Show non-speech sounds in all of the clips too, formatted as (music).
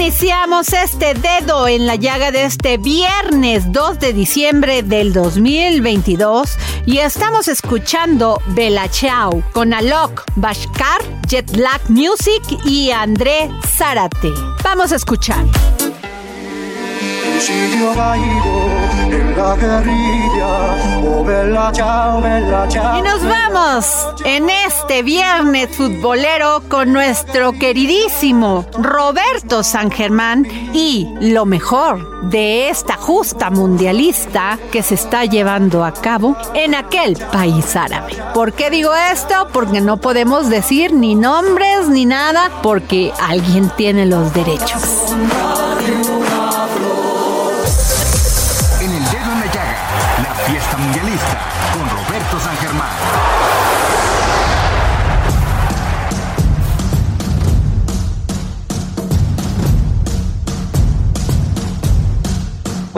Iniciamos este dedo en la llaga de este viernes 2 de diciembre del 2022 y estamos escuchando Bella Ciao con Alok Bashkar, Jetlag Music y André Zárate. Vamos a escuchar. La guerrilla, oh ciao, bella ciao. Y nos vamos en este viernes futbolero con nuestro queridísimo Roberto San Germán y lo mejor de esta justa mundialista que se está llevando a cabo en aquel país árabe. ¿Por qué digo esto? Porque no podemos decir ni nombres ni nada porque alguien tiene los derechos.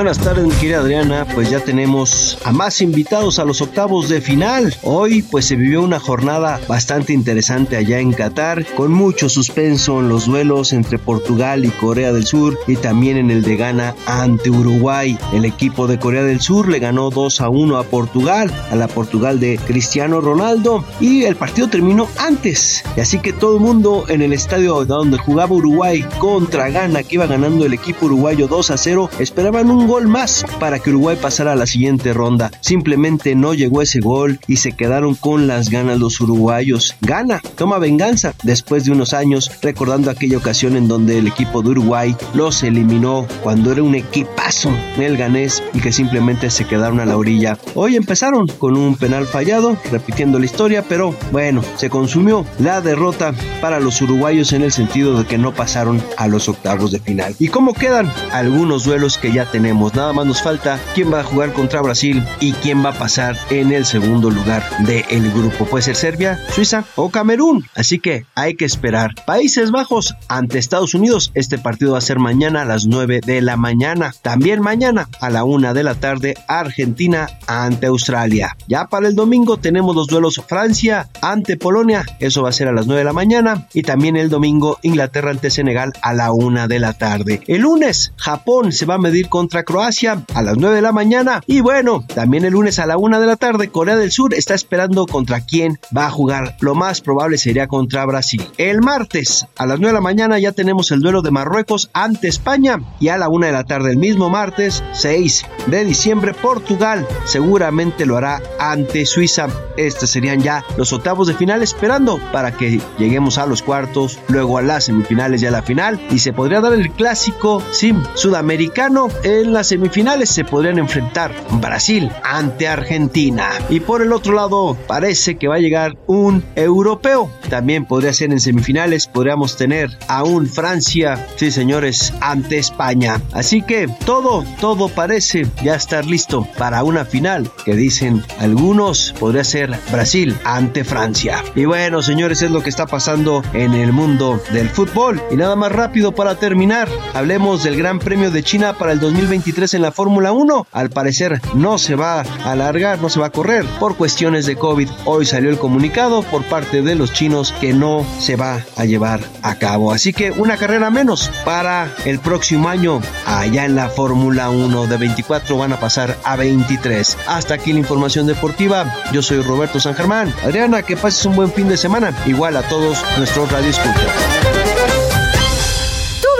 Buenas tardes, mi querida Adriana. Pues ya tenemos a más invitados a los octavos de final. Hoy, pues se vivió una jornada bastante interesante allá en Qatar, con mucho suspenso en los duelos entre Portugal y Corea del Sur y también en el de Ghana ante Uruguay. El equipo de Corea del Sur le ganó 2 a 1 a Portugal, a la Portugal de Cristiano Ronaldo, y el partido terminó antes. Y así que todo el mundo en el estadio donde jugaba Uruguay contra Ghana, que iba ganando el equipo uruguayo 2 a 0, esperaban un gol más para que Uruguay pasara a la siguiente ronda. Simplemente no llegó ese gol y se quedaron con las ganas los uruguayos. Gana, toma venganza después de unos años, recordando aquella ocasión en donde el equipo de Uruguay los eliminó cuando era un equipazo el ganés y que simplemente se quedaron a la orilla. Hoy empezaron con un penal fallado, repitiendo la historia, pero bueno, se consumió la derrota para los uruguayos en el sentido de que no pasaron a los octavos de final. ¿Y cómo quedan? Algunos duelos que ya tenemos. Nada más nos falta quién va a jugar contra Brasil y quién va a pasar en el segundo lugar del grupo. Puede ser Serbia, Suiza o Camerún. Así que hay que esperar. Países Bajos ante Estados Unidos. Este partido va a ser mañana a las 9 de la mañana. También mañana a la 1 de la tarde Argentina ante Australia. Ya para el domingo tenemos los duelos Francia ante Polonia. Eso va a ser a las 9 de la mañana. Y también el domingo Inglaterra ante Senegal a la 1 de la tarde. El lunes Japón se va a medir contra Croacia a las 9 de la mañana. Y bueno, también el lunes a la 1 de la tarde, Corea del Sur está esperando contra quién va a jugar. Lo más probable sería contra Brasil. El martes a las 9 de la mañana ya tenemos el duelo de Marruecos ante España. Y a la 1 de la tarde, el mismo martes 6 de diciembre, Portugal seguramente lo hará ante Suiza. Estos serían ya los octavos de final esperando para que lleguemos a los cuartos, luego a las semifinales y a la final. Y se podría dar el clásico, sí, sudamericano en las semifinales se podrían enfrentar Brasil ante Argentina. Y por el otro lado, parece que va a llegar un europeo. También podría ser en semifinales, podríamos tener a un Francia, sí señores, ante España. Así que todo, todo parece ya estar listo para una final que dicen algunos podría ser Brasil ante Francia. Y bueno, señores, es lo que está pasando en el mundo del fútbol. Y nada más rápido para terminar, hablemos del Gran Premio de China para el 2020 2023 en la Fórmula 1. Al parecer no se va a alargar, no se va a correr por cuestiones de COVID. Hoy salió el comunicado por parte de los chinos que no se va a llevar a cabo. Así que una carrera menos para el próximo año allá en la Fórmula 1 de 24 van a pasar a 23. Hasta aquí la información deportiva. Yo soy Roberto San Germán. Adriana, que pases un buen fin de semana. Igual a todos nuestros radioescuchas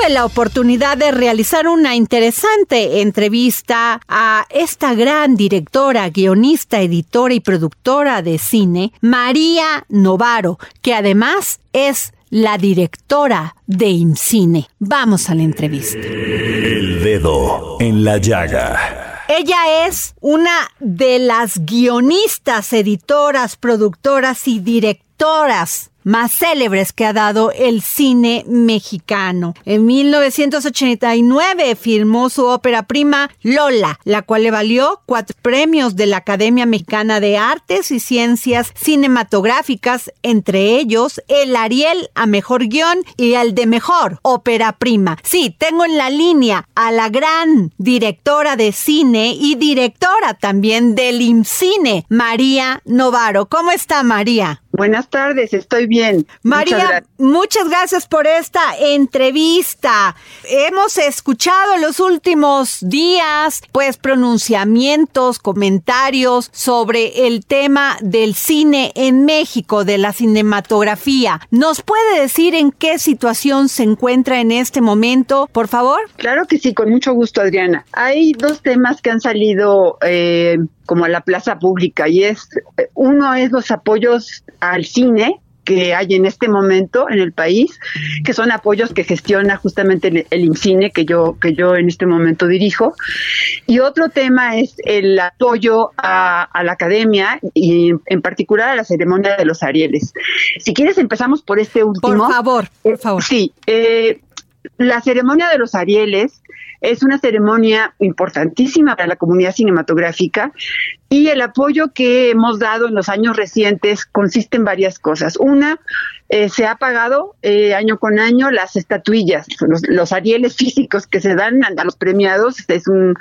tuve la oportunidad de realizar una interesante entrevista a esta gran directora, guionista, editora y productora de cine, María Novaro, que además es la directora de IMCINE. Vamos a la entrevista. El dedo en la llaga. Ella es una de las guionistas, editoras, productoras y directoras más célebres que ha dado el cine mexicano. En 1989 firmó su ópera prima Lola, la cual le valió cuatro premios de la Academia Mexicana de Artes y Ciencias Cinematográficas, entre ellos el Ariel a Mejor Guión y el de Mejor Ópera Prima. Sí, tengo en la línea a la gran directora de cine y directora también del IMCINE, María Novaro. ¿Cómo está María? Buenas tardes, estoy bien. María, muchas gracias. por esta entrevista. Hemos escuchado en los últimos días, pues, pronunciamientos, comentarios sobre el tema del cine en México, de la cinematografía. ¿Nos puede decir en qué situación se encuentra en este momento, por favor? Claro que sí, con mucho gusto, Adriana. Hay dos temas que han salido eh, como a la plaza pública y es uno es los apoyos al cine que hay en este momento en el país, que son apoyos que gestiona justamente el, INCINE que yo que yo en este momento dirijo. Y otro tema es el apoyo a, la academia y en particular a la ceremonia de los Arieles. Si quieres empezamos por este último. Por favor, por favor. sí, eh, la ceremonia de los Arieles es una ceremonia importantísima para la comunidad cinematográfica y el apoyo que hemos dado en los años recientes consiste en varias cosas. Una, eh, se ha pagado eh, año con año las estatuillas, los, los, arieles físicos que se dan a los premiados, es un,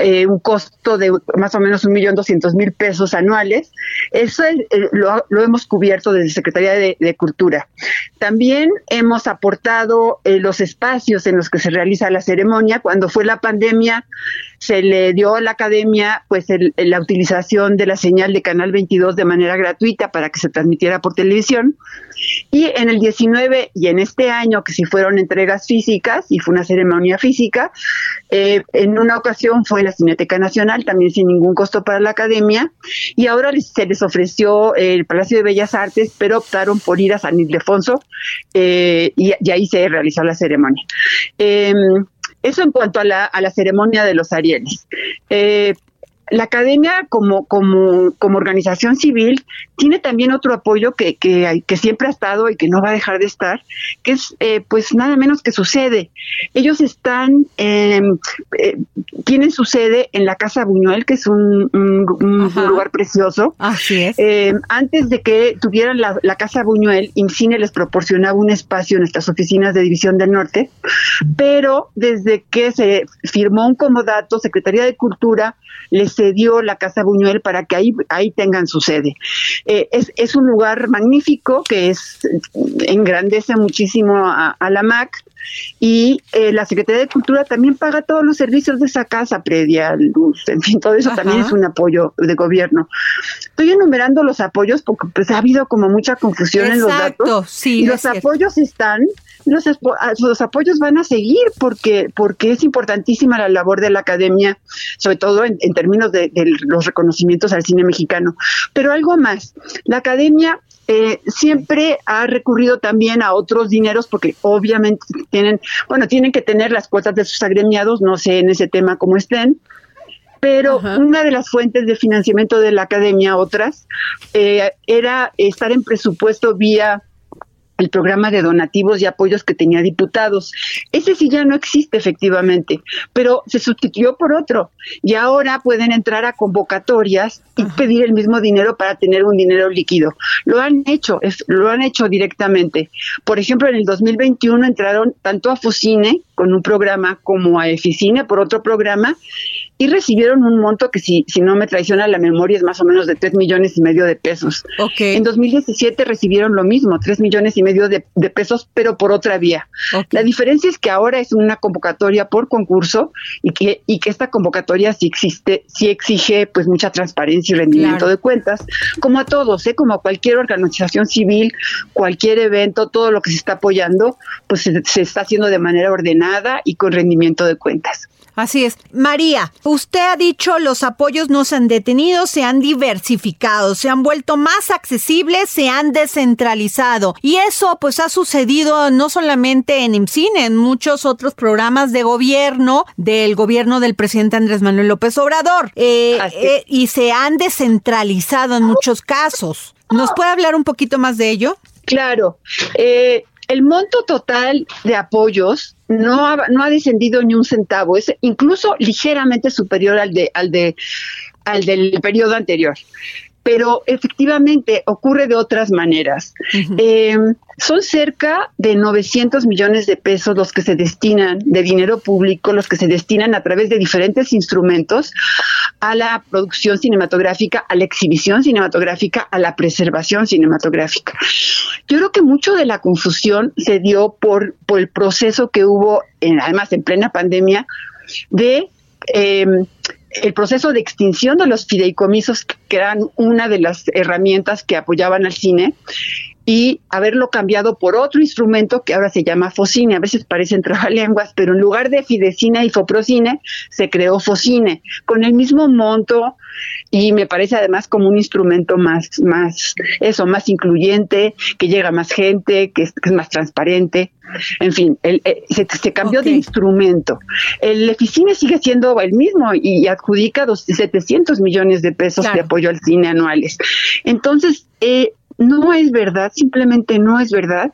eh, un costo de más o menos un millón doscientos mil pesos anuales. Eso lo, hemos cubierto desde Secretaría de, Cultura. También hemos aportado eh, los espacios en los que se realiza la ceremonia. Cuando fue la pandemia, se le dio a la academia pues la utilización de la señal de Canal 22 de manera gratuita para que se transmitiera por televisión. Y en el 19 y en este año, que sí fueron entregas físicas y fue una ceremonia física, eh, en una ocasión fue la Cineteca Nacional, también sin ningún costo para la academia, y ahora se les ofreció el Palacio de Bellas Artes, pero optaron por ir a San Ildefonso eh, y, ahí se realizó la ceremonia. Em, eso en cuanto a la, a la ceremonia de los Arieles. Eh, la academia como, como, como organización civil tiene también otro apoyo que, que, que, siempre ha estado y que no va a dejar de estar, que es eh, pues nada menos que su sede. Ellos están, em, eh, tienen su sede en la Casa Buñuel, que es un, lugar precioso. Así es. Em, antes de que tuvieran la, la Casa Buñuel, IMCINE les proporcionaba un espacio en nuestras oficinas de División del Norte, pero desde que se firmó un comodato, Secretaría de Cultura les cedió la Casa Buñuel para que ahí, ahí tengan su sede. Eh, es, es, un lugar magnífico que es engrandece muchísimo a, la MAC y eh, la Secretaría de Cultura también paga todos los servicios de esa casa, predia, luz, en fin, todo eso también es un apoyo de gobierno. Estoy enumerando los apoyos porque pues ha habido como mucha confusión en los datos. Sí, y los apoyos están los, ah, los, apoyos van a seguir porque, porque es importantísima la labor de la academia, sobre todo en, términos de, los reconocimientos al cine mexicano. Pero algo más, la academia eh, siempre ha recurrido también a otros dineros porque obviamente tienen, bueno, tienen que tener las cuotas de sus agremiados, no sé en ese tema cómo estén, pero una de las fuentes de financiamiento de la academia, otras, eh, era estar en presupuesto vía el programa de donativos y apoyos que tenía diputados. Ese sí ya no existe efectivamente, pero se sustituyó por otro y ahora pueden entrar a convocatorias y pedir el mismo dinero para tener un dinero líquido. Lo han hecho, lo han hecho directamente. Por ejemplo, en el 2021 entraron tanto a Focine con un programa como a Eficine por otro programa y recibieron un monto que si, si no me traiciona la memoria es más o menos de 3 millones y medio de pesos. En 2017 recibieron lo mismo, 3 millones y medio de, pesos, pero por otra vía. La diferencia es que ahora es una convocatoria por concurso y que, y que esta convocatoria sí existe, sí exige pues mucha transparencia y rendimiento de cuentas, como a todos, ¿eh? como a cualquier organización civil, cualquier evento, todo lo que se está apoyando, pues se está haciendo de manera ordenada y con rendimiento de cuentas. Así es. María, usted ha dicho los apoyos no se han detenido, se han diversificado, se han vuelto más accesibles, se han descentralizado. Y eso pues ha sucedido no solamente en IMCINE, en muchos otros programas de gobierno del gobierno del presidente Andrés Manuel López Obrador. Eh, eh, y se han descentralizado en muchos casos. ¿Nos puede hablar un poquito más de ello? Claro. Eh, el monto total de apoyos no ha, no ha descendido ni un centavo, es incluso ligeramente superior al de al de al del periodo anterior pero efectivamente ocurre de otras maneras. Em, son cerca de 900 millones de pesos los que se destinan de dinero público, los que se destinan a través de diferentes instrumentos a la producción cinematográfica, a la exhibición cinematográfica, a la preservación cinematográfica. Yo creo que mucho de la confusión se dio por, por el proceso que hubo, en, además en plena pandemia, de em, el proceso de extinción de los fideicomisos, que eran una de las herramientas que apoyaban al cine, y haberlo cambiado por otro instrumento que ahora se llama Focine. A veces parecen (laughs) trabalenguas, pero en lugar de Fidecine y Foprocine, se creó Focine, con el mismo monto y me parece además como un instrumento más, más, eso, más incluyente, que llega a más gente, que es, más transparente. En fin, el, eh, se, cambió de instrumento. El Eficine sigue siendo el mismo y, adjudica dos, 700 millones de pesos de apoyo al cine anuales. Entonces, eh, no es verdad, simplemente no es verdad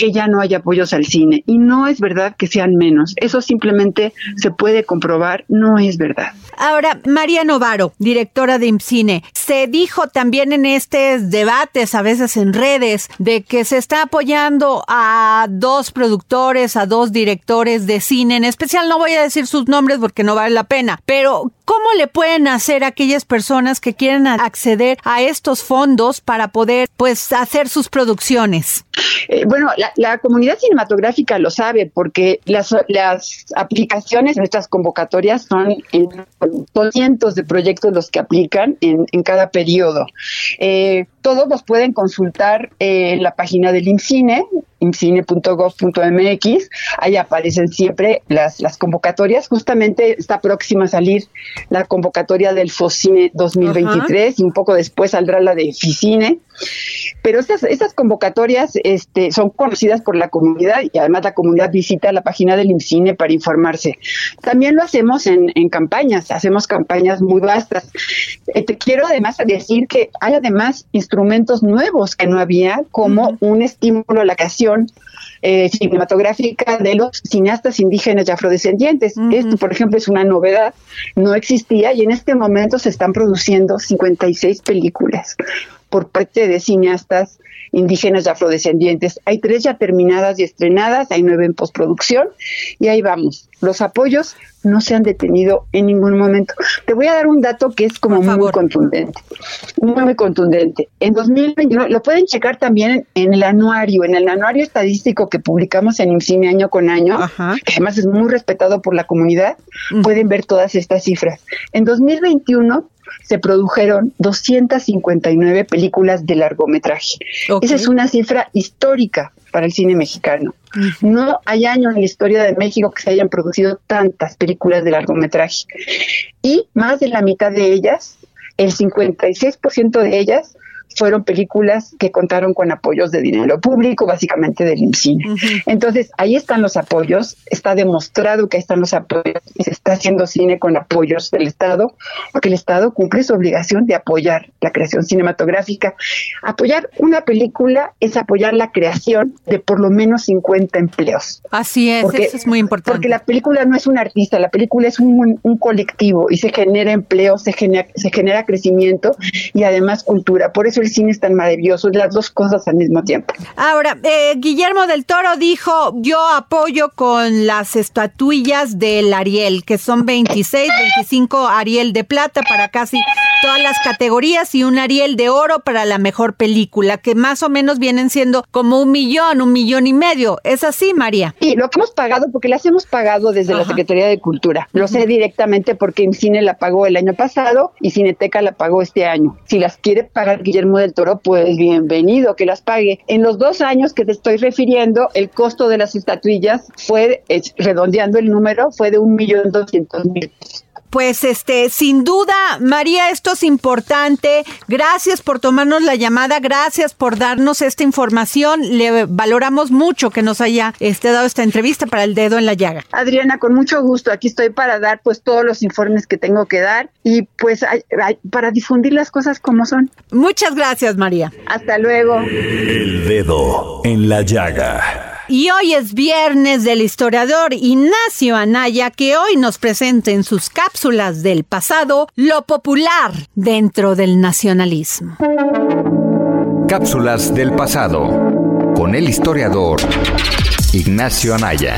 que ya no haya apoyos al cine y no es verdad que sean menos. Eso simplemente se puede comprobar, no es verdad. Ahora, María Novaro, directora de IMCINE, se dijo también en estos debates, a veces en redes, de que se está apoyando a dos productores, a dos directores de cine, en especial no voy a decir sus nombres porque no vale la pena, pero ¿cómo le pueden hacer a aquellas personas que quieren acceder a estos fondos para poder pues hacer sus producciones? Eh, bueno, la, comunidad cinematográfica lo sabe porque las, las aplicaciones, nuestras convocatorias son, en, cientos de proyectos los que aplican en, cada periodo. Eh, todos los pueden consultar en la página del IMCINE, imcine.gov.mx, ahí aparecen siempre las, las convocatorias. Justamente está próxima a salir la convocatoria del FOCINE 2023 y un poco después saldrá la de FICINE. Pero estas, estas convocatorias este, son conocidas por la comunidad y además la comunidad visita la página del IMCINE para informarse. También lo hacemos en, en campañas, hacemos campañas muy vastas. Eh, te quiero además decir que hay además instrumentos nuevos que no había, como un estímulo a la creación eh, cinematográfica de los cineastas indígenas y afrodescendientes. Esto, por ejemplo, es una novedad, no existía y en este momento se están produciendo 56 películas por parte de cineastas indígenas y afrodescendientes. Hay tres ya terminadas y estrenadas, hay nueve en postproducción y ahí vamos. Los apoyos no se han detenido en ningún momento. Te voy a dar un dato que es como muy contundente, muy, muy contundente. En 2021, lo pueden checar también en el anuario, en el anuario estadístico que publicamos en IMCINE año con año, que además es muy respetado por la comunidad, pueden ver todas estas cifras. En 2021 se produjeron 259 películas de largometraje. Esa es una cifra histórica para el cine mexicano. No hay año en la historia de México que se hayan producido tantas películas de largometraje. Y más de la mitad de ellas, el 56% de ellas, fueron películas que contaron con apoyos de dinero público, básicamente del IMCINE. Entonces, ahí están los apoyos, está demostrado que ahí están los apoyos y se está haciendo cine con apoyos del Estado, porque el Estado cumple su obligación de apoyar la creación cinematográfica. Apoyar una película es apoyar la creación de por lo menos 50 empleos. Así es, eso es muy importante. Porque la película no es un artista, la película es un, un colectivo y se genera empleo, se genera, se genera crecimiento y además cultura. Por eso el cine es tan maravilloso, las dos cosas al mismo tiempo. Ahora, eh, Guillermo del Toro dijo, yo apoyo con las estatuillas del Ariel, que son 26, 25 Ariel de plata para casi todas las categorías y un Ariel de oro para la mejor película, que más o menos vienen siendo como un millón, un millón y medio. ¿Es así, María? Sí, lo que hemos pagado, porque las hemos pagado desde la Secretaría de Cultura. Lo sé directamente porque Cine la pagó el año pasado y Cineteca la pagó este año. Si las quiere pagar Guillermo del Toro, pues bienvenido, que las pague. En los dos años que te estoy refiriendo, el costo de las estatuillas fue, redondeando el número, fue de un millón doscientos mil pues este, sin duda, María, esto es importante. Gracias por tomarnos la llamada, gracias por darnos esta información. Le valoramos mucho que nos haya este, dado esta entrevista para el dedo en la llaga. Adriana, con mucho gusto. Aquí estoy para dar pues todos los informes que tengo que dar y pues para difundir las cosas como son. Muchas gracias, María. Hasta luego. El dedo en la llaga. Y hoy es viernes del historiador Ignacio Anaya que hoy nos presenta en sus cápsulas del pasado lo popular dentro del nacionalismo. Cápsulas del pasado con el historiador Ignacio Anaya.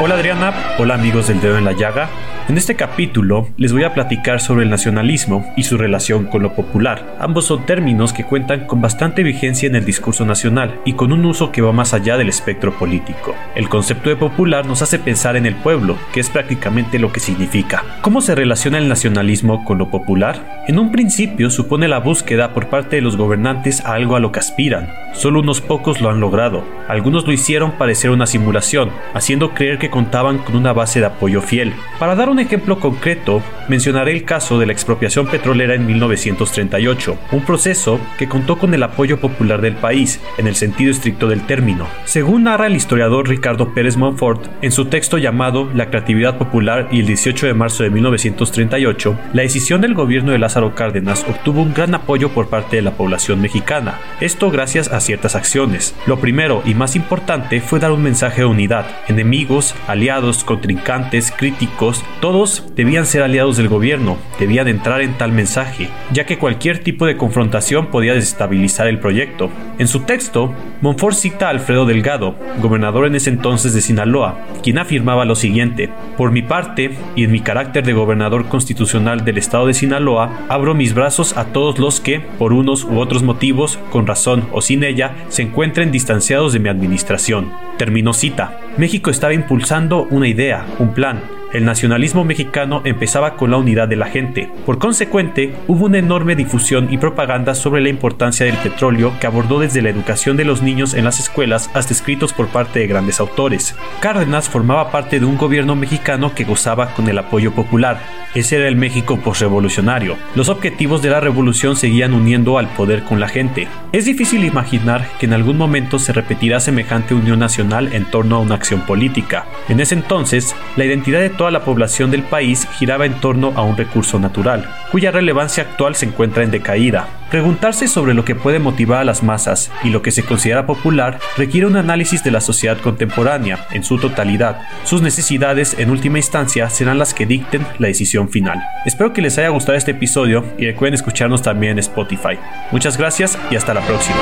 Hola Adriana, hola amigos del dedo en la llaga. En este capítulo les voy a platicar sobre el nacionalismo y su relación con lo popular. Ambos son términos que cuentan con bastante vigencia en el discurso nacional y con un uso que va más allá del espectro político. El concepto de popular nos hace pensar en el pueblo, que es prácticamente lo que significa. ¿Cómo se relaciona el nacionalismo con lo popular? En un principio supone la búsqueda por parte de los gobernantes a algo a lo que aspiran. Solo unos pocos lo han logrado. Algunos lo hicieron parecer una simulación, haciendo creer que contaban con una base de apoyo fiel. Para dar un ejemplo concreto, mencionaré el caso de la expropiación petrolera en 1938, un proceso que contó con el apoyo popular del país, en el sentido estricto del término. Según narra el historiador Ricardo Pérez Monfort en su texto llamado La creatividad popular y el 18 de marzo de 1938, la decisión del gobierno de Lázaro Cárdenas obtuvo un gran apoyo por parte de la población mexicana, esto gracias a ciertas acciones. Lo primero y más importante fue dar un mensaje de unidad. Enemigos, aliados, contrincantes, críticos, todos debían ser aliados del gobierno, debían entrar en tal mensaje, ya que cualquier tipo de confrontación podía desestabilizar el proyecto. En su texto, Monfort cita a Alfredo Delgado, gobernador en ese entonces de Sinaloa, quien afirmaba lo siguiente, por mi parte, y en mi carácter de gobernador constitucional del estado de Sinaloa, abro mis brazos a todos los que, por unos u otros motivos, con razón o sin ella, se encuentren distanciados de mi administración. Terminó cita. México estaba impulsando una idea, un plan, el nacionalismo mexicano empezaba con la unidad de la gente. Por consecuente, hubo una enorme difusión y propaganda sobre la importancia del petróleo que abordó desde la educación de los niños en las escuelas hasta escritos por parte de grandes autores. Cárdenas formaba parte de un gobierno mexicano que gozaba con el apoyo popular. Ese era el México postrevolucionario. Los objetivos de la revolución seguían uniendo al poder con la gente. Es difícil imaginar que en algún momento se repetirá semejante unión nacional en torno a una acción política. En ese entonces, la identidad de toda la población del país giraba en torno a un recurso natural, cuya relevancia actual se encuentra en decaída. Preguntarse sobre lo que puede motivar a las masas y lo que se considera popular requiere un análisis de la sociedad contemporánea en su totalidad. Sus necesidades, en última instancia, serán las que dicten la decisión final. Espero que les haya gustado este episodio y recuerden escucharnos también en Spotify. Muchas gracias y hasta la próxima.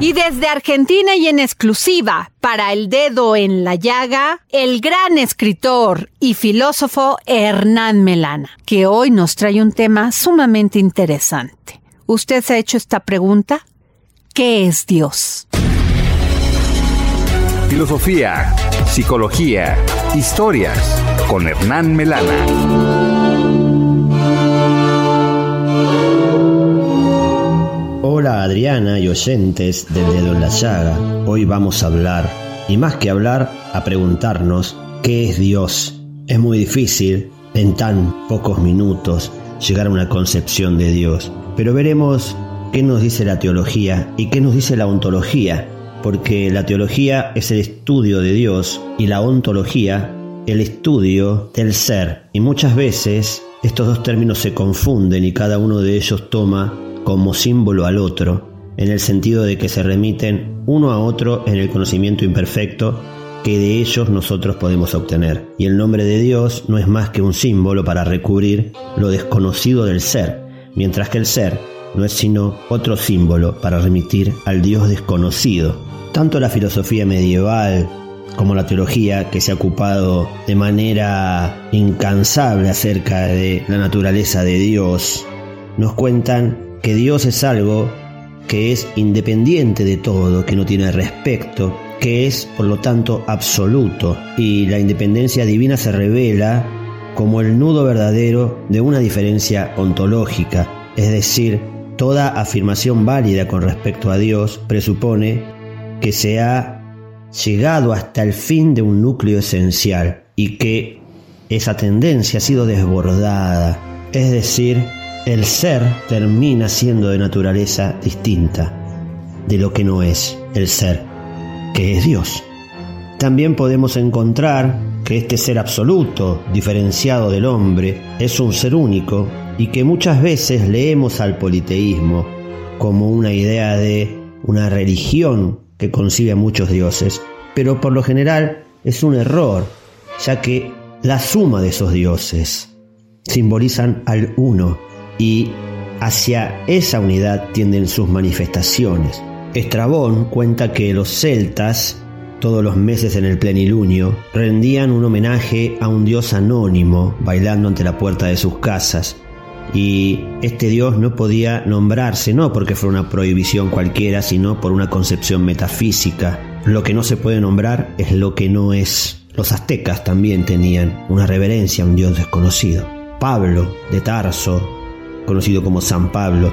Y desde Argentina y en exclusiva para el dedo en la llaga, el gran escritor y filósofo Hernán Melana, que hoy nos trae un tema sumamente interesante. ¿Usted se ha hecho esta pregunta? ¿Qué es Dios? Filosofía, psicología, historias con Hernán Melana. Hola Adriana y oyentes del dedo en la llaga. Hoy vamos a hablar, y más que hablar, a preguntarnos, ¿qué es Dios? Es muy difícil en tan pocos minutos llegar a una concepción de Dios. Pero veremos qué nos dice la teología y qué nos dice la ontología, porque la teología es el estudio de Dios y la ontología el estudio del ser. Y muchas veces estos dos términos se confunden y cada uno de ellos toma como símbolo al otro, en el sentido de que se remiten uno a otro en el conocimiento imperfecto que de ellos nosotros podemos obtener. Y el nombre de Dios no es más que un símbolo para recubrir lo desconocido del ser, mientras que el ser no es sino otro símbolo para remitir al Dios desconocido. Tanto la filosofía medieval como la teología que se ha ocupado de manera incansable acerca de la naturaleza de Dios, nos cuentan que Dios es algo que es independiente de todo, que no tiene respecto, que es por lo tanto absoluto y la independencia divina se revela como el nudo verdadero de una diferencia ontológica, es decir, toda afirmación válida con respecto a Dios presupone que se ha llegado hasta el fin de un núcleo esencial y que esa tendencia ha sido desbordada, es decir, el ser termina siendo de naturaleza distinta de lo que no es el ser, que es Dios. También podemos encontrar que este ser absoluto, diferenciado del hombre, es un ser único y que muchas veces leemos al politeísmo como una idea de una religión que concibe a muchos dioses, pero por lo general es un error, ya que la suma de esos dioses simbolizan al uno y hacia esa unidad tienden sus manifestaciones. Estrabón cuenta que los celtas, todos los meses en el plenilunio, rendían un homenaje a un dios anónimo bailando ante la puerta de sus casas, y este Dios no podía nombrarse no porque fuera una prohibición cualquiera, sino por una concepción metafísica. Lo que no se puede nombrar es lo que no es. Los aztecas también tenían una reverencia a un Dios desconocido. Pablo de Tarso, conocido como San Pablo,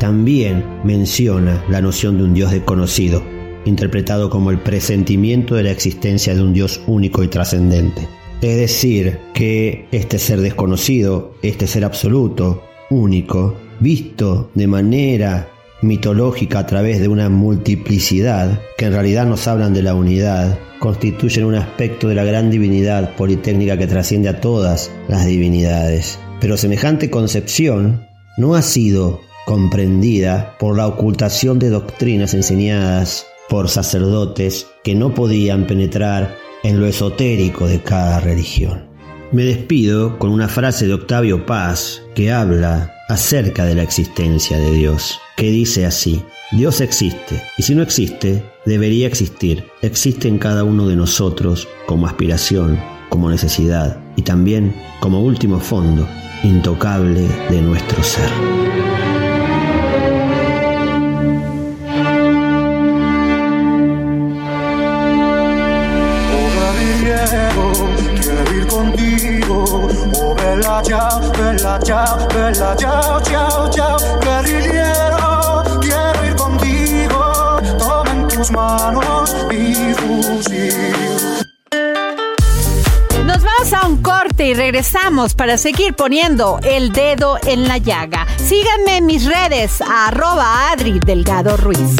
también menciona la noción de un Dios desconocido, interpretado como el presentimiento de la existencia de un Dios único y trascendente. Es decir, que este ser desconocido, este ser absoluto, único, visto de manera mitológica a través de una multiplicidad, que en realidad nos hablan de la unidad, constituyen un aspecto de la gran divinidad politécnica que trasciende a todas las divinidades. Pero semejante concepción no ha sido comprendida por la ocultación de doctrinas enseñadas por sacerdotes que no podían penetrar en lo esotérico de cada religión. Me despido con una frase de Octavio Paz que habla acerca de la existencia de Dios, que dice así, Dios existe, y si no existe, debería existir. Existe en cada uno de nosotros como aspiración, como necesidad y también como último fondo intocable de nuestro ser. Chao, bella chao, bella chao, chao, chao, guerrillero, quiero ir contigo, toma en tus manos mi fusil. Nos vamos a un corte y regresamos para seguir poniendo el dedo en la llaga. Síganme en mis redes, arroba Adri Delgado Ruiz.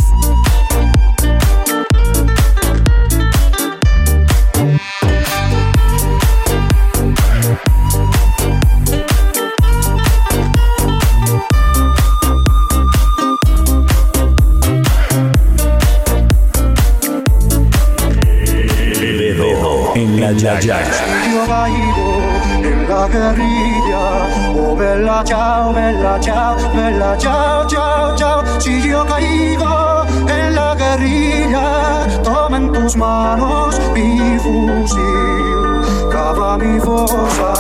Chao, chao. Si yo caigo en la guerrilla, toma en tus manos mi fusil. Cava mi fosa,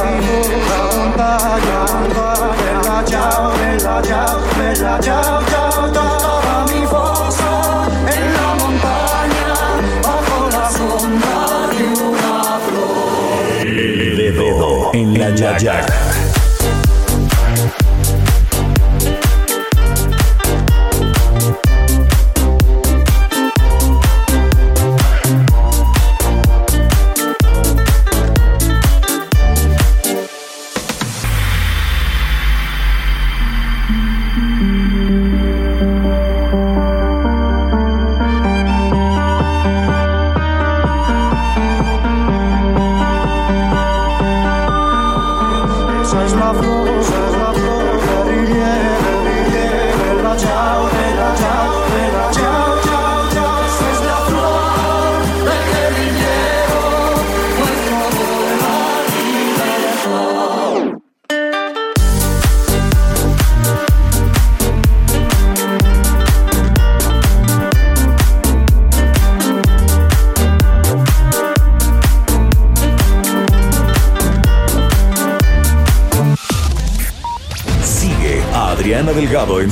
la montaña, bella chao, bella chao, bella chao, chao, en la llaga.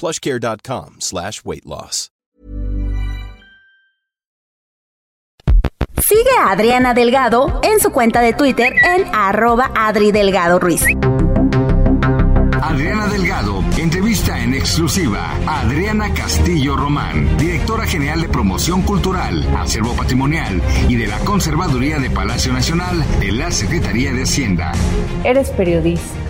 plushcare.com slash weight loss. Sigue a Adriana Delgado en su cuenta de Twitter en arroba Adri Delgado Ruiz. Adriana Delgado entrevista en exclusiva a Adriana Castillo Román, directora general de promoción cultural, acervo patrimonial y de la Conservaduría de Palacio Nacional de la Secretaría de Hacienda. Eres periodista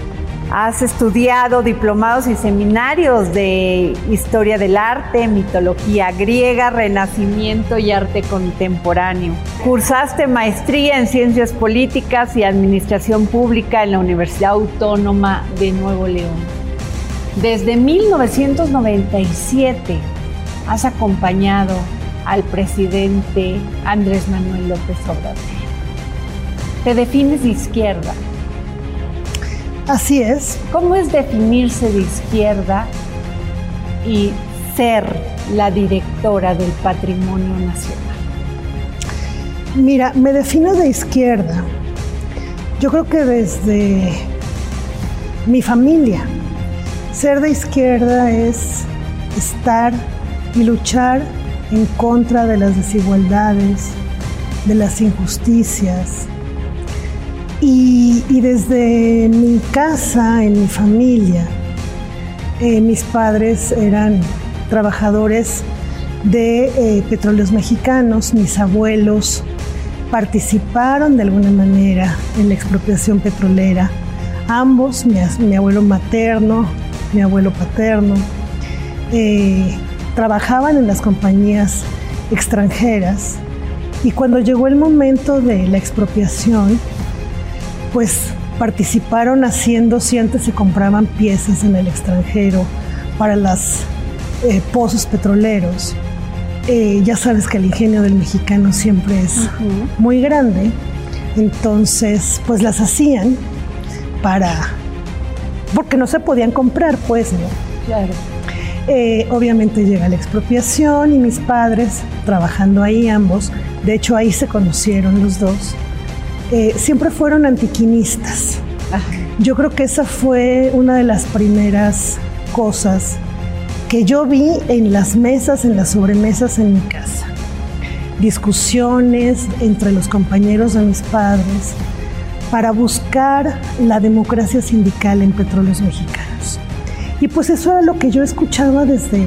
Has estudiado diplomados y seminarios de historia del arte, mitología griega, renacimiento y arte contemporáneo. Cursaste maestría en ciencias políticas y administración pública en la Universidad Autónoma de Nuevo León. Desde 1997 has acompañado al presidente Andrés Manuel López Obrador. Te defines de izquierda Así es. ¿Cómo es definirse de izquierda y ser la directora del Patrimonio Nacional? Mira, me defino de izquierda. Yo creo que desde mi familia, ser de izquierda es estar y luchar en contra de las desigualdades, de las injusticias, y, desde mi casa, en mi familia, eh, mis padres eran trabajadores de eh, petróleos mexicanos, mis abuelos participaron de alguna manera en la expropiación petrolera. Ambos, mi, abuelo materno, mi abuelo paterno, eh, trabajaban en las compañías extranjeras y cuando llegó el momento de la expropiación, pues participaron haciendo, si antes se compraban piezas en el extranjero para los eh, pozos petroleros, eh, ya sabes que el ingenio del mexicano siempre es muy grande, entonces pues las hacían para, porque no se podían comprar pues, ¿no? Claro. Eh, obviamente llega la expropiación y mis padres trabajando ahí ambos, de hecho ahí se conocieron los dos, eh, siempre fueron antiquinistas. Yo creo que esa fue una de las primeras cosas que yo vi en las mesas, en las sobremesas en mi casa. Discusiones entre los compañeros de mis padres para buscar la democracia sindical en petróleos mexicanos. Y pues eso era lo que yo escuchaba desde,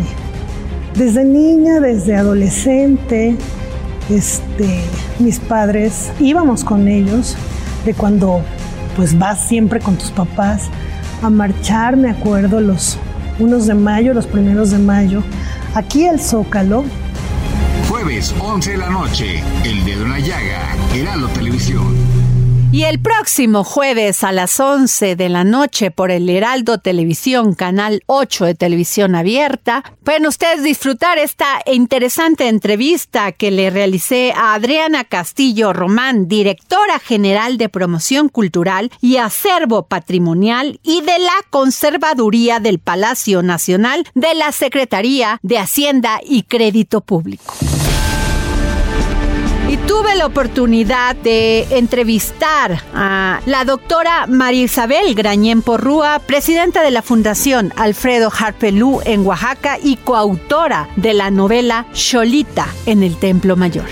desde niña, desde adolescente, este, mis padres íbamos con ellos de cuando pues vas siempre con tus papás a marchar, me acuerdo, los unos de mayo, los primeros de mayo, aquí al Zócalo. Jueves 11 de la noche, El Dedo en la Llaga, Heraldo Televisión. Y el próximo jueves a las 11 de la noche por el Heraldo Televisión, canal 8 de televisión abierta, pueden ustedes disfrutar esta interesante entrevista que le realicé a Adriana Castillo Román, directora general de promoción cultural y acervo patrimonial y de la Conservaduría del Palacio Nacional de la Secretaría de Hacienda y Crédito Público. Tuve la oportunidad de entrevistar a la doctora María Isabel Grañén Porrúa, presidenta de la Fundación Alfredo Harpelú en Oaxaca y coautora de la novela Cholita en el Templo Mayor.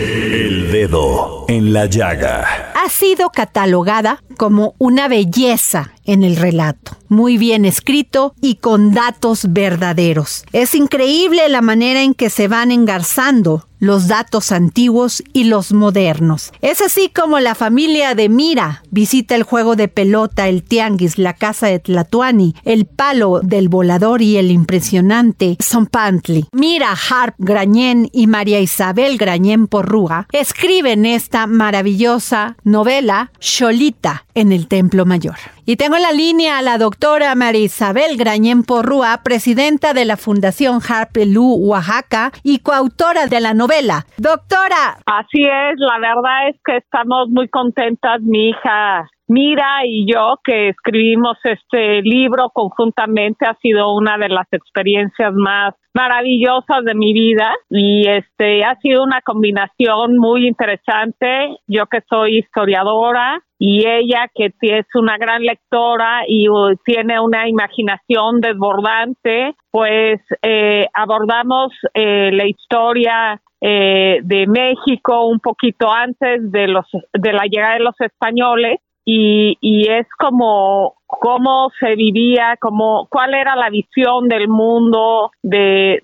El dedo en la llaga. Ha sido catalogada como una belleza en el relato, muy bien escrito y con datos verdaderos. Es increíble la manera en que se van engarzando los datos antiguos y los modernos. Es así como la familia de Mira visita el juego de pelota, el tianguis, la casa de Tlatuani, el palo del volador y el impresionante Zompantli. Mira Harp Grañén y María Isabel Grañén Porrúa escriben esta maravillosa novela Cholita en el Templo Mayor. Y tengo en la línea a la doctora María Isabel Grañén Porrúa, presidenta de la Fundación Harpelú Oaxaca y coautora de la novela. Doctora. Así es, la verdad es que estamos muy contentas, mi hija Mira y yo que escribimos este libro conjuntamente ha sido una de las experiencias más maravillosas de mi vida y este ha sido una combinación muy interesante. Yo que soy historiadora y ella que es una gran lectora y uh, tiene una imaginación desbordante, pues eh, abordamos eh, la historia eh, de México un poquito antes de los de la llegada de los españoles y, y es como cómo se vivía, cómo, cuál era la visión del mundo de,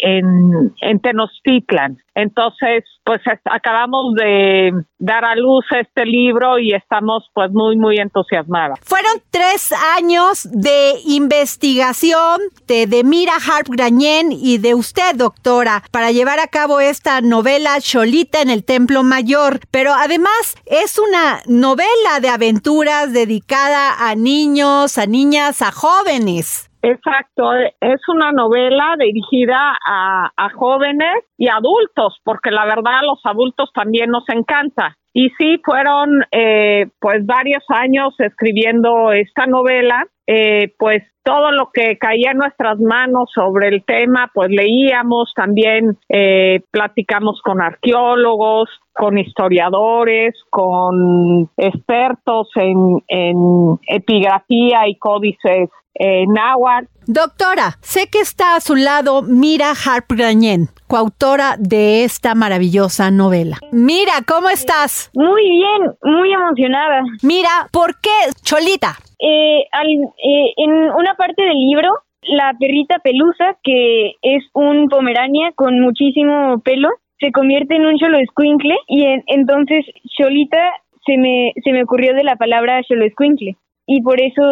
en, en Tenochtitlan. Entonces, pues acabamos de dar a luz este libro y estamos pues muy, muy entusiasmadas. Fueron tres años de investigación de, de Mira Harp Grañén y de usted, doctora, para llevar a cabo esta novela Cholita en el Templo Mayor. Pero además es una novela de aventuras dedicada a niños niños, a niñas, a jóvenes. Exacto, es una novela dirigida a, jóvenes y adultos, porque la verdad a los adultos también nos encanta. Y sí, fueron eh, pues varios años escribiendo esta novela, eh, pues todo lo que caía en nuestras manos sobre el tema, pues leíamos, también eh, platicamos con arqueólogos, con historiadores, con expertos en, en epigrafía y códices eh, náhuatl. Doctora, sé que está a su lado Mira Harp Grañén, coautora de esta maravillosa novela. Mira, ¿cómo estás? Muy bien, muy emocionada. Mira, ¿por qué Cholita? Eh, eh, en una parte del libro, la perrita pelusa, que es un pomerania con muchísimo pelo, se convierte en un cholo escuincle y entonces Cholita se me, se me ocurrió de la palabra cholo escuincle y por eso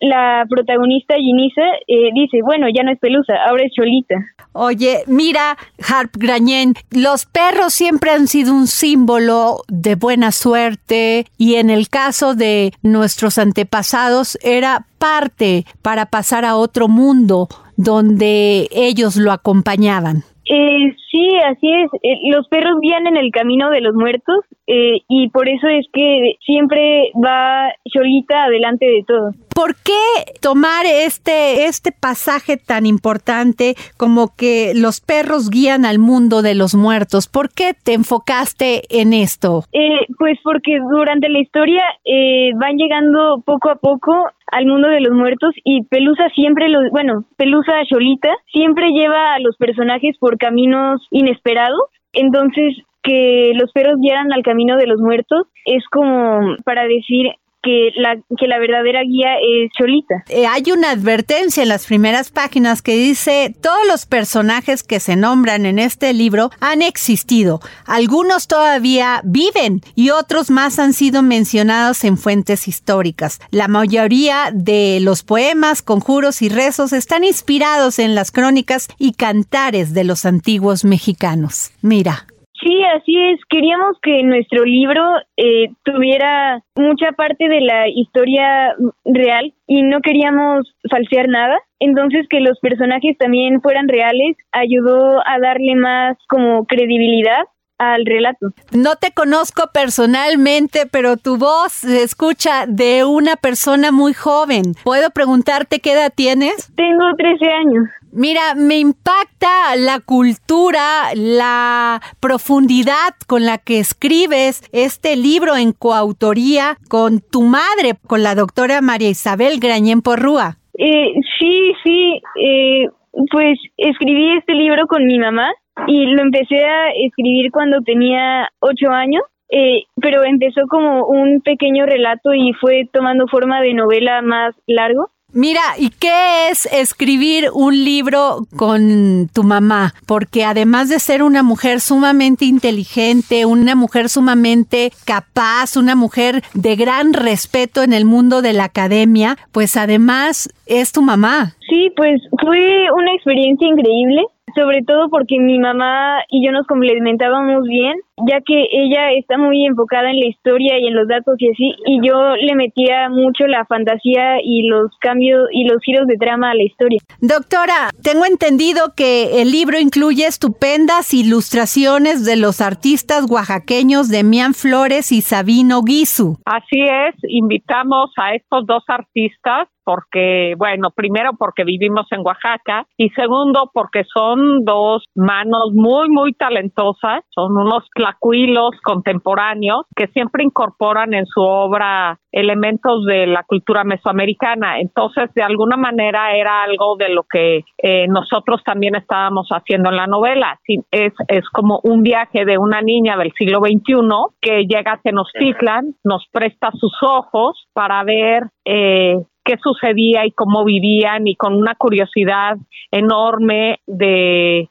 la protagonista Ginisa eh, dice, bueno, ya no es pelusa, ahora es cholita. Oye, mira, Harp Grañén, los perros siempre han sido un símbolo de buena suerte y en el caso de nuestros antepasados era parte para pasar a otro mundo donde ellos lo acompañaban. Eh, sí, así es. Eh, los perros guían en el camino de los muertos eh, y por eso es que siempre va Cholita adelante de todo. ¿Por qué tomar este, este pasaje tan importante como que los perros guían al mundo de los muertos? ¿Por qué te enfocaste en esto? Eh, pues porque durante la historia eh, van llegando poco a poco al mundo de los muertos y Pelusa siempre los, bueno, Pelusa Cholita siempre lleva a los personajes por caminos inesperados. Entonces, que los perros guían al camino de los muertos es como para decir que la, que la verdadera guía es Cholita. Eh, hay una advertencia en las primeras páginas que dice, todos los personajes que se nombran en este libro han existido. Algunos todavía viven y otros más han sido mencionados en fuentes históricas. La mayoría de los poemas, conjuros y rezos están inspirados en las crónicas y cantares de los antiguos mexicanos. Mira. Sí, así es. Queríamos que nuestro libro eh, tuviera mucha parte de la historia real y no queríamos falsear nada. Entonces que los personajes también fueran reales ayudó a darle más como credibilidad al relato. No te conozco personalmente, pero tu voz se escucha de una persona muy joven. ¿Puedo preguntarte qué edad tienes? Tengo 13 años. Mira, me impacta la cultura, la profundidad con la que escribes este libro en coautoría con tu madre, con la doctora María Isabel Grañén Porrúa. Eh, sí, sí, eh, pues escribí este libro con mi mamá y lo empecé a escribir cuando tenía ocho años. Eh, pero empezó como un pequeño relato y fue tomando forma de novela más largo. Mira, ¿y qué es escribir un libro con tu mamá? Porque además de ser una mujer sumamente inteligente, una mujer sumamente capaz, una mujer de gran respeto en el mundo de la academia, pues además es tu mamá. Sí, pues fue una experiencia increíble sobre todo porque mi mamá y yo nos complementábamos bien, ya que ella está muy enfocada en la historia y en los datos y así, y yo le metía mucho la fantasía y los cambios y los giros de trama a la historia. Doctora, tengo entendido que el libro incluye estupendas ilustraciones de los artistas oaxaqueños Demián Flores y Sabino Guizu. Así es, invitamos a estos dos artistas porque, bueno, primero porque vivimos en Oaxaca y segundo porque son dos manos muy, muy talentosas, son unos tlacuilos contemporáneos que siempre incorporan en su obra elementos de la cultura mesoamericana. Entonces, de alguna manera era algo de lo que eh, nosotros también estábamos haciendo en la novela. Es, es como un viaje de una niña del siglo XXI que llega a Tenochtitlan, nos presta sus ojos para ver eh, qué sucedía y cómo vivían y con una curiosidad enorme de,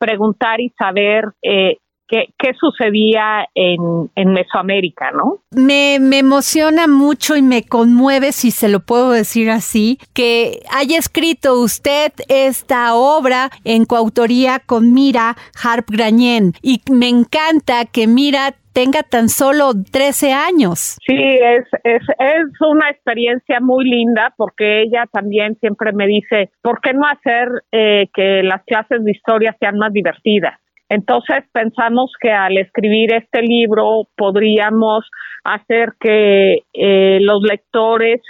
preguntar y saber eh, qué, qué, sucedía en, en Mesoamérica, ¿no? Me, me, emociona mucho y me conmueve, si se lo puedo decir así, que haya escrito usted esta obra en coautoría con Mira Harp Grañén. Y me encanta que Mira tenga tan solo 13 años. Sí, es, es, es una experiencia muy linda porque ella también siempre me dice, ¿por qué no hacer eh, que las clases de historia sean más divertidas? Entonces pensamos que al escribir este libro podríamos hacer que eh, los lectores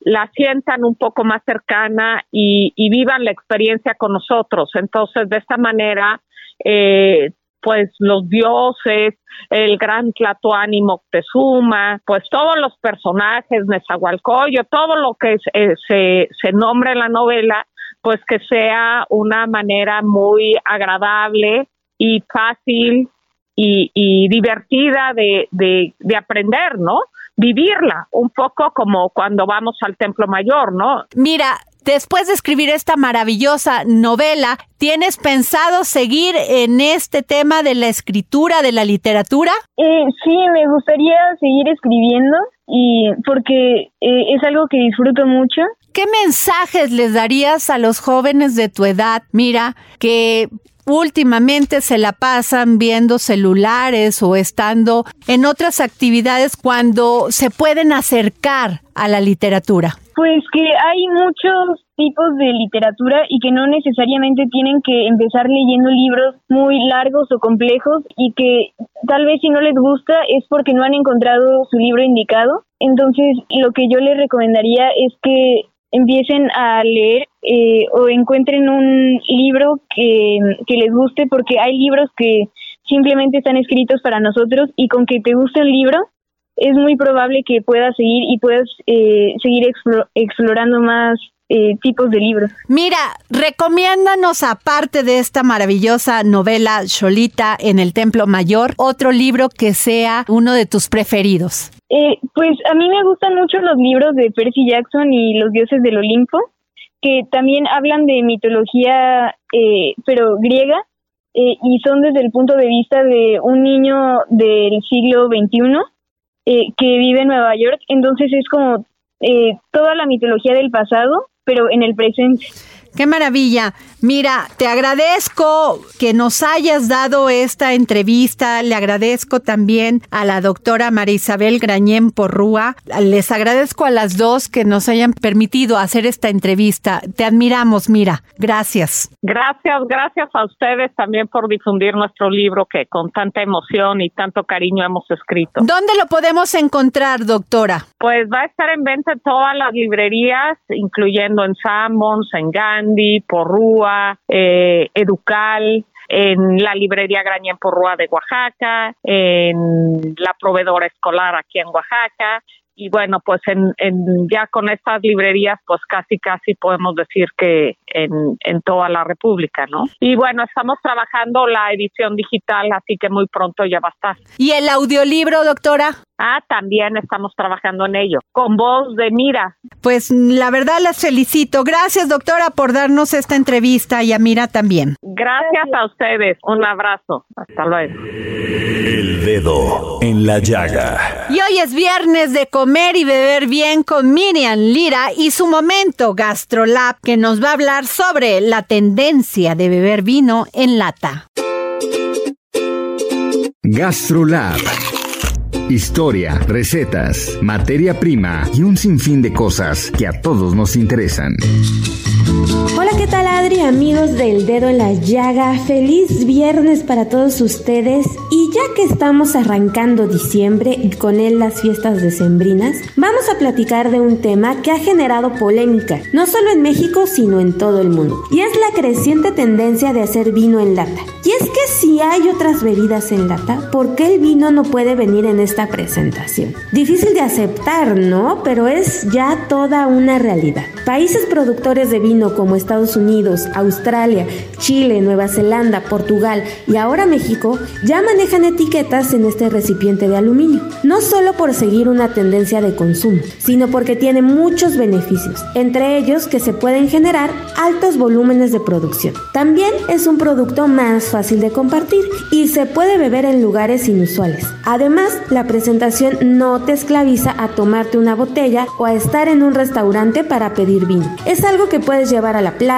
la sientan un poco más cercana y, vivan la experiencia con nosotros. Entonces, de esta manera, eh, pues los dioses, el gran Tlatoani Moctezuma, pues todos los personajes, Nezahualcóyotl, todo lo que eh, se, se nombra en la novela, pues que sea una manera muy agradable y fácil y, y divertida de, de, de aprender, ¿no? Vivirla, un poco como cuando vamos al Templo Mayor, ¿no? Mira, Después de escribir esta maravillosa novela, ¿tienes pensado seguir en este tema de la escritura, de la literatura? Eh, sí, me gustaría seguir escribiendo y porque eh, es algo que disfruto mucho. ¿Qué mensajes les darías a los jóvenes de tu edad? Mira, que últimamente se la pasan viendo celulares o estando en otras actividades cuando se pueden acercar a la literatura? Pues que hay muchos tipos de literatura y que no necesariamente tienen que empezar leyendo libros muy largos o complejos y que tal vez si no les gusta es porque no han encontrado su libro indicado. Entonces, lo que yo les recomendaría es que empiecen a leer eh, o encuentren un libro que, que les guste porque hay libros que simplemente están escritos para nosotros y con que te guste el libro es muy probable que puedas seguir y puedas eh, seguir explorando más eh, tipos de libros. Mira, recomiéndanos aparte de esta maravillosa novela Cholita en el Templo Mayor, otro libro que sea uno de tus preferidos. Eh, pues a mí me gustan mucho los libros de Percy Jackson y los dioses del Olimpo, que también hablan de mitología, eh, pero griega, eh, y son desde el punto de vista de un niño del siglo XXI que vive en Nueva York. Entonces es como toda la mitología del pasado, pero en el presente. Qué maravilla. Mira, te agradezco que nos hayas dado esta entrevista. Le agradezco también a la doctora María Isabel Grañén Porrúa. Les agradezco a las dos que nos hayan permitido hacer esta entrevista. Te admiramos, mira. Gracias. Gracias, gracias a ustedes también por difundir nuestro libro que con tanta emoción y tanto cariño hemos escrito. ¿Dónde lo podemos encontrar, doctora? Pues va a estar en venta en todas las librerías, incluyendo en Sammons, en Gandhi, Porrúa, eh, Educal, en la librería Grañén Porrúa de Oaxaca, en la proveedora escolar aquí en Oaxaca, y bueno, pues en, en, ya con estas librerías, pues casi casi podemos decir que en, en toda la República, ¿no? Y bueno, estamos trabajando la edición digital, así que muy pronto ya va a estar. ¿Y el audiolibro, doctora? Ah, también estamos trabajando en ello, con voz de Mira. Pues la verdad las felicito. Gracias, doctora, por darnos esta entrevista y a Mira también. Gracias a ustedes. Un abrazo. Hasta luego. El dedo en la llaga. Y hoy es viernes de comer y beber bien con Miriam Lira y su momento GastroLab que nos va a hablar sobre la tendencia de beber vino en lata. GastroLab Historia, recetas, materia prima y un sinfín de cosas que a todos nos interesan. Hola, ¿qué tal Adri? Amigos del dedo en la llaga, feliz viernes para todos ustedes y ya que estamos arrancando diciembre y con él las fiestas decembrinas, vamos a platicar de un tema que ha generado polémica, no solo en México sino en todo el mundo, y es la creciente tendencia de hacer vino en lata. Y es que si hay otras bebidas en lata, ¿por qué el vino no puede venir en esta presentación? Difícil de aceptar, ¿no? Pero es ya toda una realidad. Países productores de vino como Estados Unidos, Australia, Chile, Nueva Zelanda, Portugal y ahora México ya manejan etiquetas en este recipiente de aluminio, no solo por seguir una tendencia de consumo, sino porque tiene muchos beneficios, entre ellos que se pueden generar altos volúmenes de producción. También es un producto más fácil de compartir y se puede beber en lugares inusuales. Además, la presentación no te esclaviza a tomarte una botella o a estar en un restaurante para pedir vino. Es algo que puedes llevar a la playa,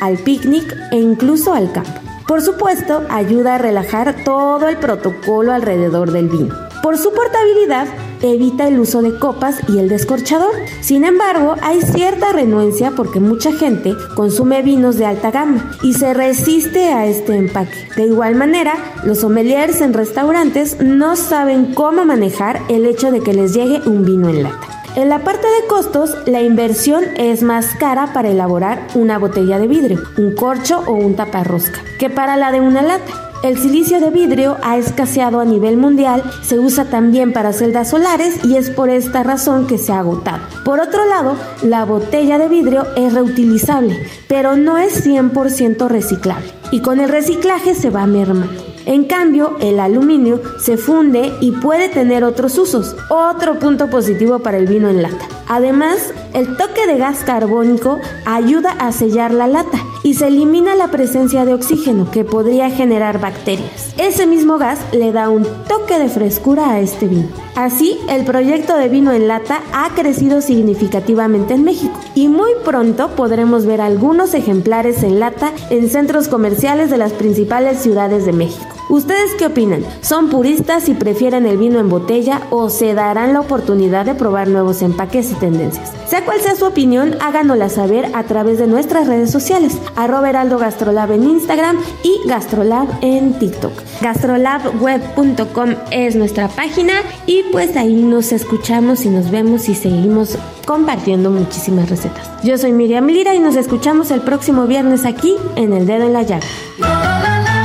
al picnic e incluso al campo. Por supuesto, ayuda a relajar todo el protocolo alrededor del vino. Por su portabilidad, evita el uso de copas y el descorchador. Sin embargo, hay cierta renuencia porque mucha gente consume vinos de alta gama y se resiste a este empaque. De igual manera, los sommeliers en restaurantes no saben cómo manejar el hecho de que les llegue un vino en lata. En la parte de costos, la inversión es más cara para elaborar una botella de vidrio, un corcho o un taparrosca, que para la de una lata. El silicio de vidrio ha escaseado a nivel mundial, se usa también para celdas solares y es por esta razón que se ha agotado. Por otro lado, la botella de vidrio es reutilizable, pero no es 100% reciclable y con el reciclaje se va mermando. En cambio, el aluminio se funde y puede tener otros usos, otro punto positivo para el vino en lata. Además, el toque de gas carbónico ayuda a sellar la lata y se elimina la presencia de oxígeno que podría generar bacterias. Ese mismo gas le da un toque de frescura a este vino. Así, el proyecto de vino en lata ha crecido significativamente en México y muy pronto podremos ver algunos ejemplares en lata en centros comerciales de las principales ciudades de México. ¿Ustedes qué opinan? ¿Son puristas y prefieren el vino en botella o se darán la oportunidad de probar nuevos empaques y tendencias? Sea cual sea su opinión, háganosla saber a través de nuestras redes sociales, arroba heraldo gastrolab en Instagram y gastrolab en TikTok. Gastrolabweb.com es nuestra página y pues ahí nos escuchamos y nos vemos y seguimos compartiendo muchísimas recetas. Yo soy Miriam Lira y nos escuchamos el próximo viernes aquí en El Dedo en la Llaga.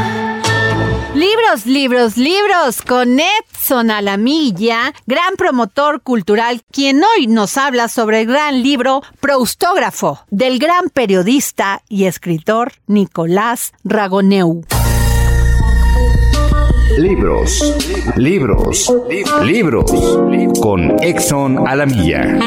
Libros, libros, libros con Edson Alamilla, gran promotor cultural, quien hoy nos habla sobre el gran libro Proustógrafo del gran periodista y escritor Nicolás Ragoneu. Libros, libros, libros con Exxon Alamilla.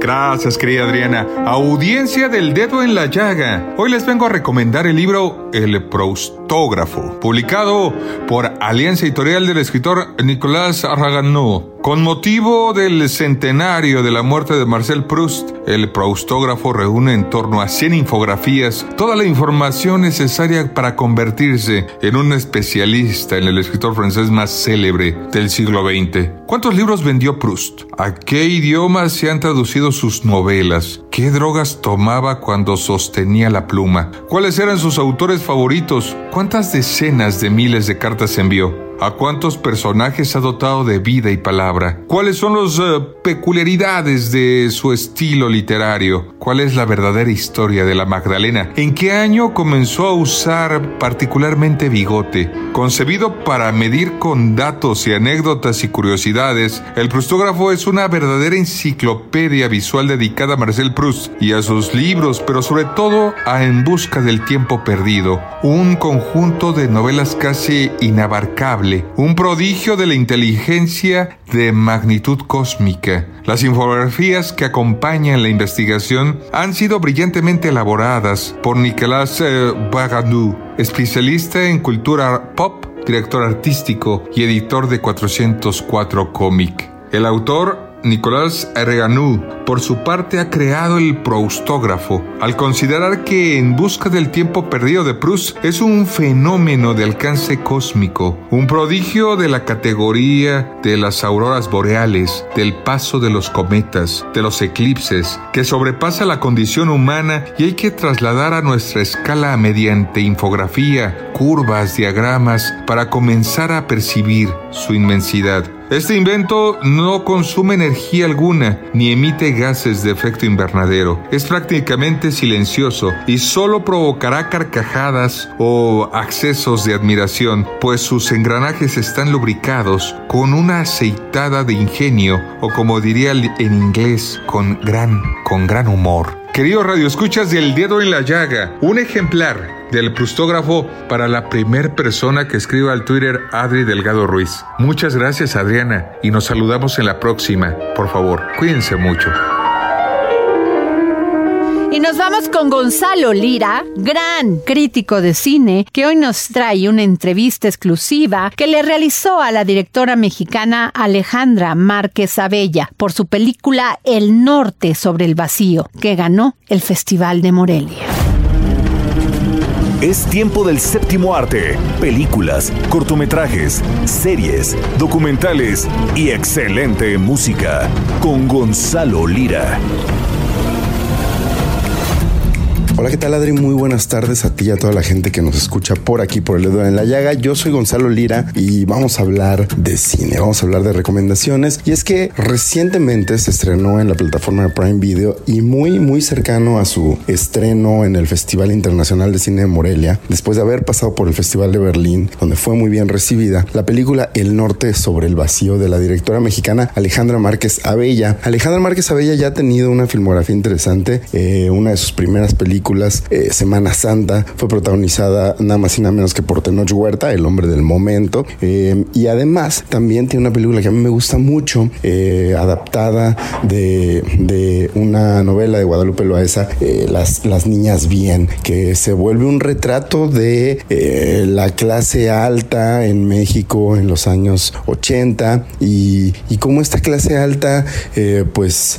Gracias, querida Adriana. Audiencia del dedo en la llaga. Hoy les vengo a recomendar el libro El Proustógrafo, publicado por Alianza Editorial del escritor Nicolás Raganó. Con motivo del centenario de la muerte de Marcel Proust, el proustógrafo reúne en torno a 100 infografías toda la información necesaria para convertirse en un especialista en el escritor francés más célebre del siglo XX. ¿Cuántos libros vendió Proust? ¿A qué idiomas se han traducido sus novelas? ¿Qué drogas tomaba cuando sostenía la pluma? ¿Cuáles eran sus autores favoritos? ¿Cuántas decenas de miles de cartas envió? ¿A cuántos personajes ha dotado de vida y palabra? ¿Cuáles son las eh, peculiaridades de su estilo literario? ¿Cuál es la verdadera historia de la Magdalena? ¿En qué año comenzó a usar particularmente bigote? Concebido para medir con datos y anécdotas y curiosidades, el Prustógrafo es una verdadera enciclopedia visual dedicada a Marcel Proust y a sus libros, pero sobre todo a En Busca del Tiempo Perdido, un conjunto de novelas casi inabarcables un prodigio de la inteligencia de magnitud cósmica. Las infografías que acompañan la investigación han sido brillantemente elaboradas por Nicolas eh, especialista en cultura pop, director artístico y editor de 404 Comic. El autor Nicolás Reganou, por su parte, ha creado el proustógrafo, al considerar que En busca del tiempo perdido de Proust es un fenómeno de alcance cósmico, un prodigio de la categoría de las auroras boreales, del paso de los cometas, de los eclipses, que sobrepasa la condición humana y hay que trasladar a nuestra escala mediante infografía, curvas, diagramas, para comenzar a percibir su inmensidad. Este invento no consume energía alguna ni emite gases de efecto invernadero. Es prácticamente silencioso y solo provocará carcajadas o accesos de admiración, pues sus engranajes están lubricados con una aceitada de ingenio o como diría en inglés, con gran, con gran humor. Querido Radio Escuchas del Dedo en la Llaga, un ejemplar del prustógrafo para la primer persona que escriba al Twitter Adri Delgado Ruiz. Muchas gracias Adriana y nos saludamos en la próxima. Por favor, cuídense mucho. Y nos vamos con Gonzalo Lira, gran crítico de cine, que hoy nos trae una entrevista exclusiva que le realizó a la directora mexicana Alejandra Márquez Abella por su película El Norte sobre el Vacío, que ganó el Festival de Morelia. Es tiempo del séptimo arte. Películas, cortometrajes, series, documentales y excelente música. Con Gonzalo Lira. Hola, ¿qué tal Adri? Muy buenas tardes a ti y a toda la gente que nos escucha por aquí, por el dedo en la llaga. Yo soy Gonzalo Lira y vamos a hablar de cine, vamos a hablar de recomendaciones. Y es que recientemente se estrenó en la plataforma de Prime Video y muy, muy cercano a su estreno en el Festival Internacional de Cine de Morelia, después de haber pasado por el Festival de Berlín, donde fue muy bien recibida, la película El Norte sobre el Vacío de la directora mexicana Alejandra Márquez Abella. Alejandra Márquez Abella ya ha tenido una filmografía interesante, eh, una de sus primeras películas eh, Semana Santa, fue protagonizada nada más y nada menos que por Tenoch Huerta, el hombre del momento. Eh, y además también tiene una película que a mí me gusta mucho, eh, adaptada de, una novela de Guadalupe Loaesa, las, las Niñas Bien, que se vuelve un retrato de la clase alta en México en los años 80 y, y cómo esta clase alta, pues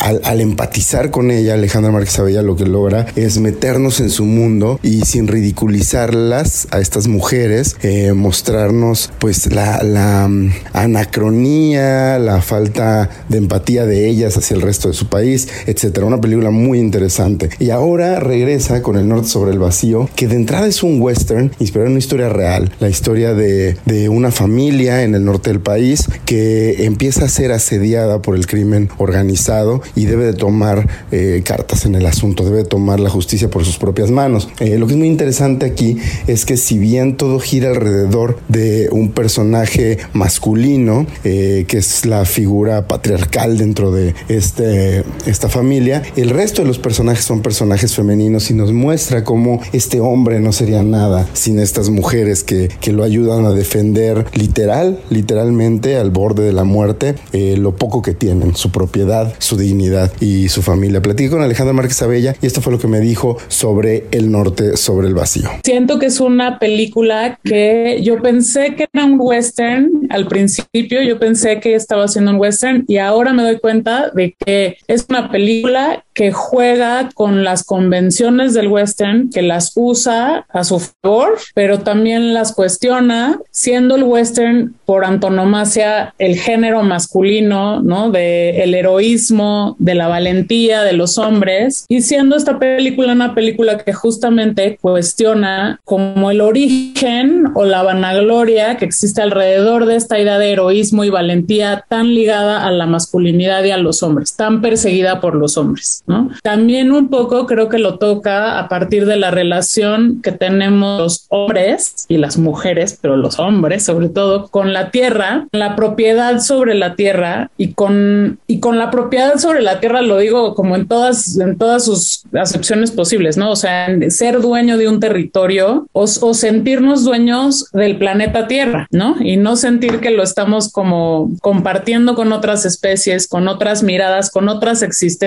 al, al empatizar con ella, Alejandra Márquez Abella lo que logra es meternos en su mundo y sin ridiculizarlas a estas mujeres, eh, mostrarnos pues la, la mm, anacronía, la falta de empatía de ellas hacia el resto de su país, etcétera. Una película muy interesante. Y ahora regresa con El Norte sobre el Vacío, que de entrada es un western inspirado en una historia real, la historia de, de una familia en el norte del país que empieza a ser asediada por el crimen organizado y debe de tomar eh, cartas en el asunto, debe de tomar la justicia justicia por sus propias manos. Eh, lo que es muy interesante aquí es que si bien todo gira alrededor de un personaje masculino, eh, que es la figura patriarcal dentro de este, esta familia, el resto de los personajes son personajes femeninos y nos muestra cómo este hombre no sería nada sin estas mujeres que, que lo ayudan a defender literal, literalmente al borde de la muerte, eh, lo poco que tienen, su propiedad, su dignidad y su familia. Platicé con Alejandra Márquez Abella y esto fue lo que me dijo sobre El Norte sobre el Vacío. Siento que es una película que yo pensé que era un western al principio, yo pensé que estaba haciendo un western y ahora me doy cuenta de que es una película que juega con las convenciones del western, que las usa a su favor, pero también las cuestiona, siendo el western por antonomasia el género masculino, ¿no? De el heroísmo, de la valentía de los hombres, y siendo esta película una película que justamente cuestiona como el origen o la vanagloria que existe alrededor de esta idea de heroísmo y valentía tan ligada a la masculinidad y a los hombres, tan perseguida por los hombres. También un poco creo que lo toca a partir de la relación que tenemos los hombres y las mujeres, pero los hombres sobre todo, con la tierra, la propiedad sobre la tierra y con, y con la propiedad sobre la tierra lo digo como en todas, en todas sus acepciones posibles, ¿no? O sea, ser dueño de un territorio o, sentirnos dueños del planeta Tierra, ¿no? Y no sentir que lo estamos como compartiendo con otras especies, con otras miradas, con otras existencias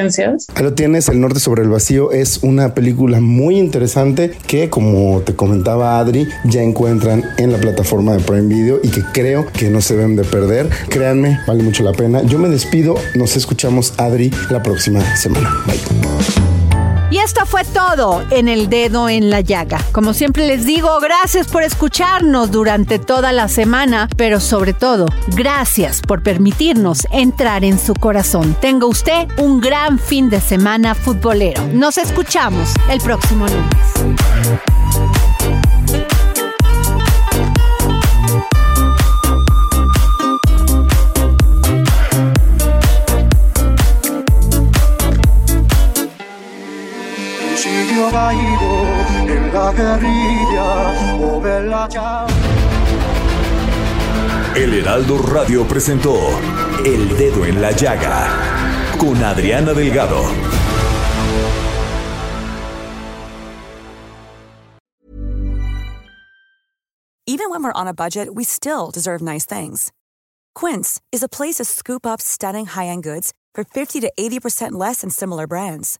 lo tienes, El Norte sobre el Vacío es una película muy interesante que, como te comentaba Adri, ya encuentran en la plataforma de Prime Video y que creo que no se deben de perder. Créanme, vale mucho la pena. Yo me despido, nos escuchamos Adri la próxima semana. Bye. Y esto fue todo en el dedo en la llaga. Como siempre les digo, gracias por escucharnos durante toda la semana, pero sobre todo, gracias por permitirnos entrar en su corazón. Tenga usted un gran fin de semana futbolero. Nos escuchamos el próximo lunes. En la guerrilla o bella chao. El Heraldo Radio presentó El Dedo en la Llaga con Adriana Delgado. Even when we're on a budget, we still deserve nice things. Quince is a place to scoop up stunning high-end goods for 50 to 80% less than similar brands.